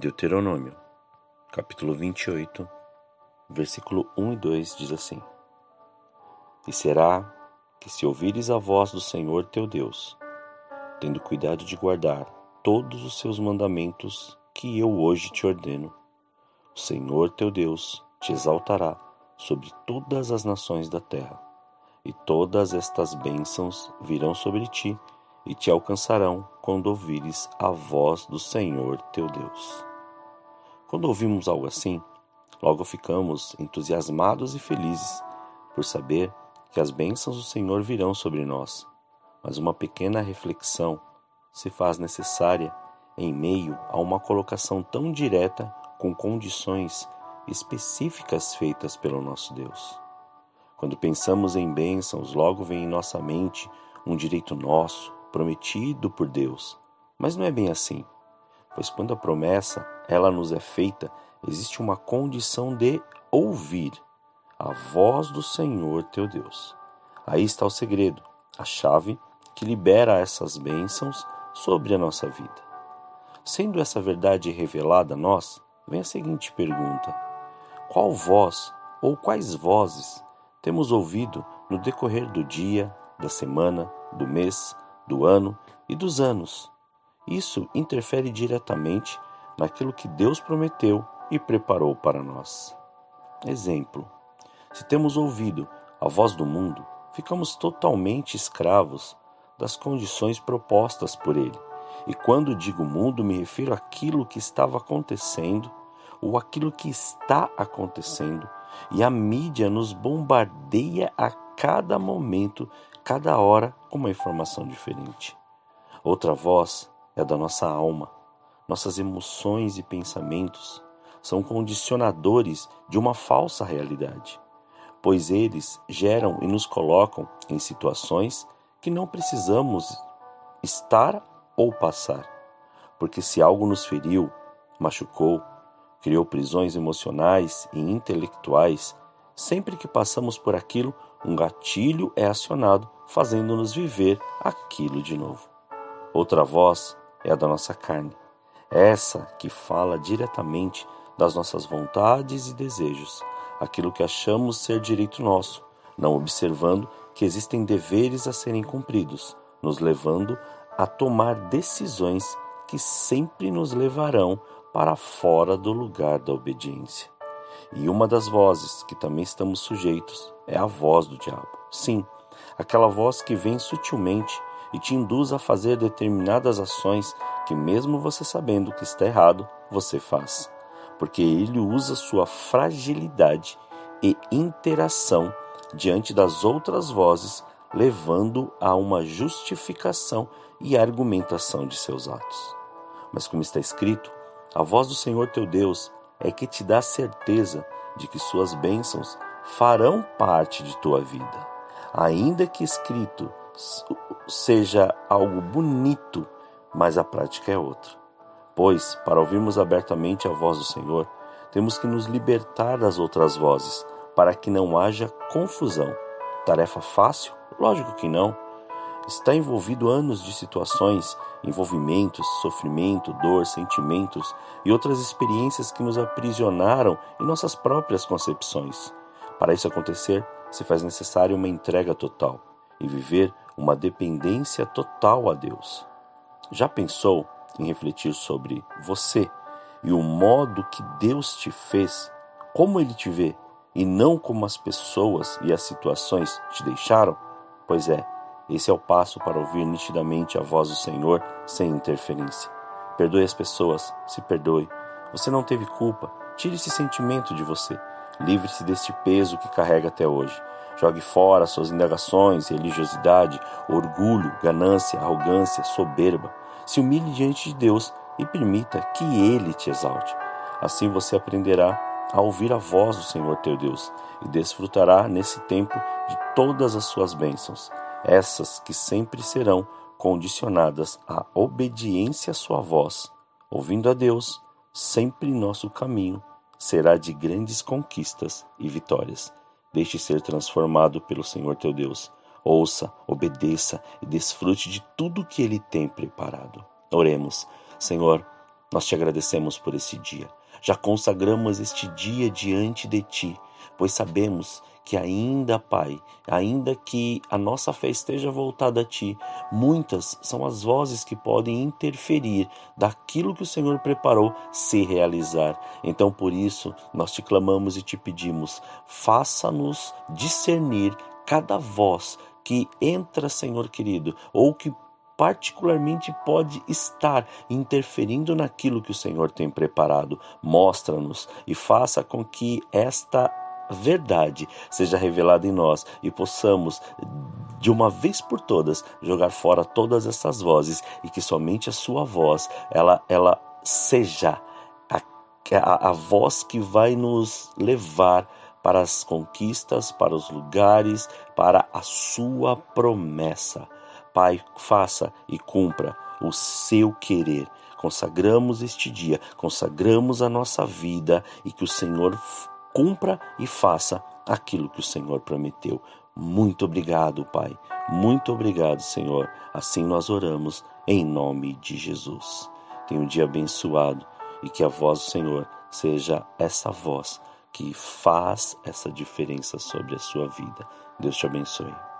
Deuteronômio, capítulo 28, versículo 1 e 2 diz assim: E será que se ouvires a voz do Senhor teu Deus, tendo cuidado de guardar todos os seus mandamentos que eu hoje te ordeno, o Senhor teu Deus te exaltará sobre todas as nações da terra, e todas estas bênçãos virão sobre ti e te alcançarão quando ouvires a voz do Senhor teu Deus. Quando ouvimos algo assim, logo ficamos entusiasmados e felizes por saber que as bênçãos do Senhor virão sobre nós. Mas uma pequena reflexão se faz necessária em meio a uma colocação tão direta com condições específicas feitas pelo nosso Deus. Quando pensamos em bênçãos, logo vem em nossa mente um direito nosso, prometido por Deus. Mas não é bem assim, pois quando a promessa ela nos é feita, existe uma condição de ouvir a voz do Senhor teu Deus. Aí está o segredo, a chave que libera essas bênçãos sobre a nossa vida. Sendo essa verdade revelada a nós, vem a seguinte pergunta: Qual voz ou quais vozes temos ouvido no decorrer do dia, da semana, do mês, do ano e dos anos? Isso interfere diretamente naquilo que Deus prometeu e preparou para nós. Exemplo: se temos ouvido a voz do mundo, ficamos totalmente escravos das condições propostas por ele. E quando digo mundo, me refiro àquilo que estava acontecendo ou aquilo que está acontecendo. E a mídia nos bombardeia a cada momento, cada hora, com uma informação diferente. Outra voz é da nossa alma, nossas emoções e pensamentos são condicionadores de uma falsa realidade, pois eles geram e nos colocam em situações que não precisamos estar ou passar. Porque se algo nos feriu, machucou, criou prisões emocionais e intelectuais, sempre que passamos por aquilo, um gatilho é acionado, fazendo-nos viver aquilo de novo. Outra voz é a da nossa carne essa que fala diretamente das nossas vontades e desejos, aquilo que achamos ser direito nosso, não observando que existem deveres a serem cumpridos, nos levando a tomar decisões que sempre nos levarão para fora do lugar da obediência. E uma das vozes que também estamos sujeitos é a voz do diabo. Sim, aquela voz que vem sutilmente e te induz a fazer determinadas ações que, mesmo você sabendo que está errado, você faz, porque ele usa sua fragilidade e interação diante das outras vozes, levando a uma justificação e argumentação de seus atos. Mas, como está escrito, a voz do Senhor teu Deus é que te dá certeza de que suas bênçãos farão parte de tua vida, ainda que escrito seja algo bonito, mas a prática é outra. Pois, para ouvirmos abertamente a voz do Senhor, temos que nos libertar das outras vozes, para que não haja confusão. Tarefa fácil? Lógico que não. Está envolvido anos de situações, envolvimentos, sofrimento, dor, sentimentos e outras experiências que nos aprisionaram em nossas próprias concepções. Para isso acontecer, se faz necessário uma entrega total e viver uma dependência total a Deus. Já pensou em refletir sobre você e o modo que Deus te fez, como Ele te vê, e não como as pessoas e as situações te deixaram? Pois é, esse é o passo para ouvir nitidamente a voz do Senhor sem interferência. Perdoe as pessoas, se perdoe. Você não teve culpa, tire esse sentimento de você. Livre-se deste peso que carrega até hoje. Jogue fora suas indagações, religiosidade, orgulho, ganância, arrogância, soberba. Se humilhe diante de Deus e permita que Ele te exalte. Assim você aprenderá a ouvir a voz do Senhor teu Deus e desfrutará nesse tempo de todas as suas bênçãos, essas que sempre serão condicionadas à obediência à sua voz. Ouvindo a Deus, sempre nosso caminho será de grandes conquistas e vitórias. Deixe ser transformado pelo Senhor teu Deus. Ouça, obedeça e desfrute de tudo que Ele tem preparado. Oremos. Senhor, nós te agradecemos por esse dia. Já consagramos este dia diante de Ti, pois sabemos que ainda, Pai, ainda que a nossa fé esteja voltada a Ti, muitas são as vozes que podem interferir daquilo que o Senhor preparou se realizar. Então, por isso, nós te clamamos e te pedimos, faça-nos discernir cada voz que entra, Senhor querido, ou que particularmente pode estar interferindo naquilo que o Senhor tem preparado. Mostra-nos e faça com que esta verdade seja revelada em nós e possamos de uma vez por todas jogar fora todas essas vozes e que somente a sua voz ela ela seja a, a, a voz que vai nos levar para as conquistas, para os lugares, para a sua promessa. Pai, faça e cumpra o seu querer. Consagramos este dia, consagramos a nossa vida e que o Senhor cumpra e faça aquilo que o Senhor prometeu. Muito obrigado, Pai. Muito obrigado, Senhor. Assim nós oramos em nome de Jesus. Tenha um dia abençoado e que a voz do Senhor seja essa voz que faz essa diferença sobre a sua vida. Deus te abençoe.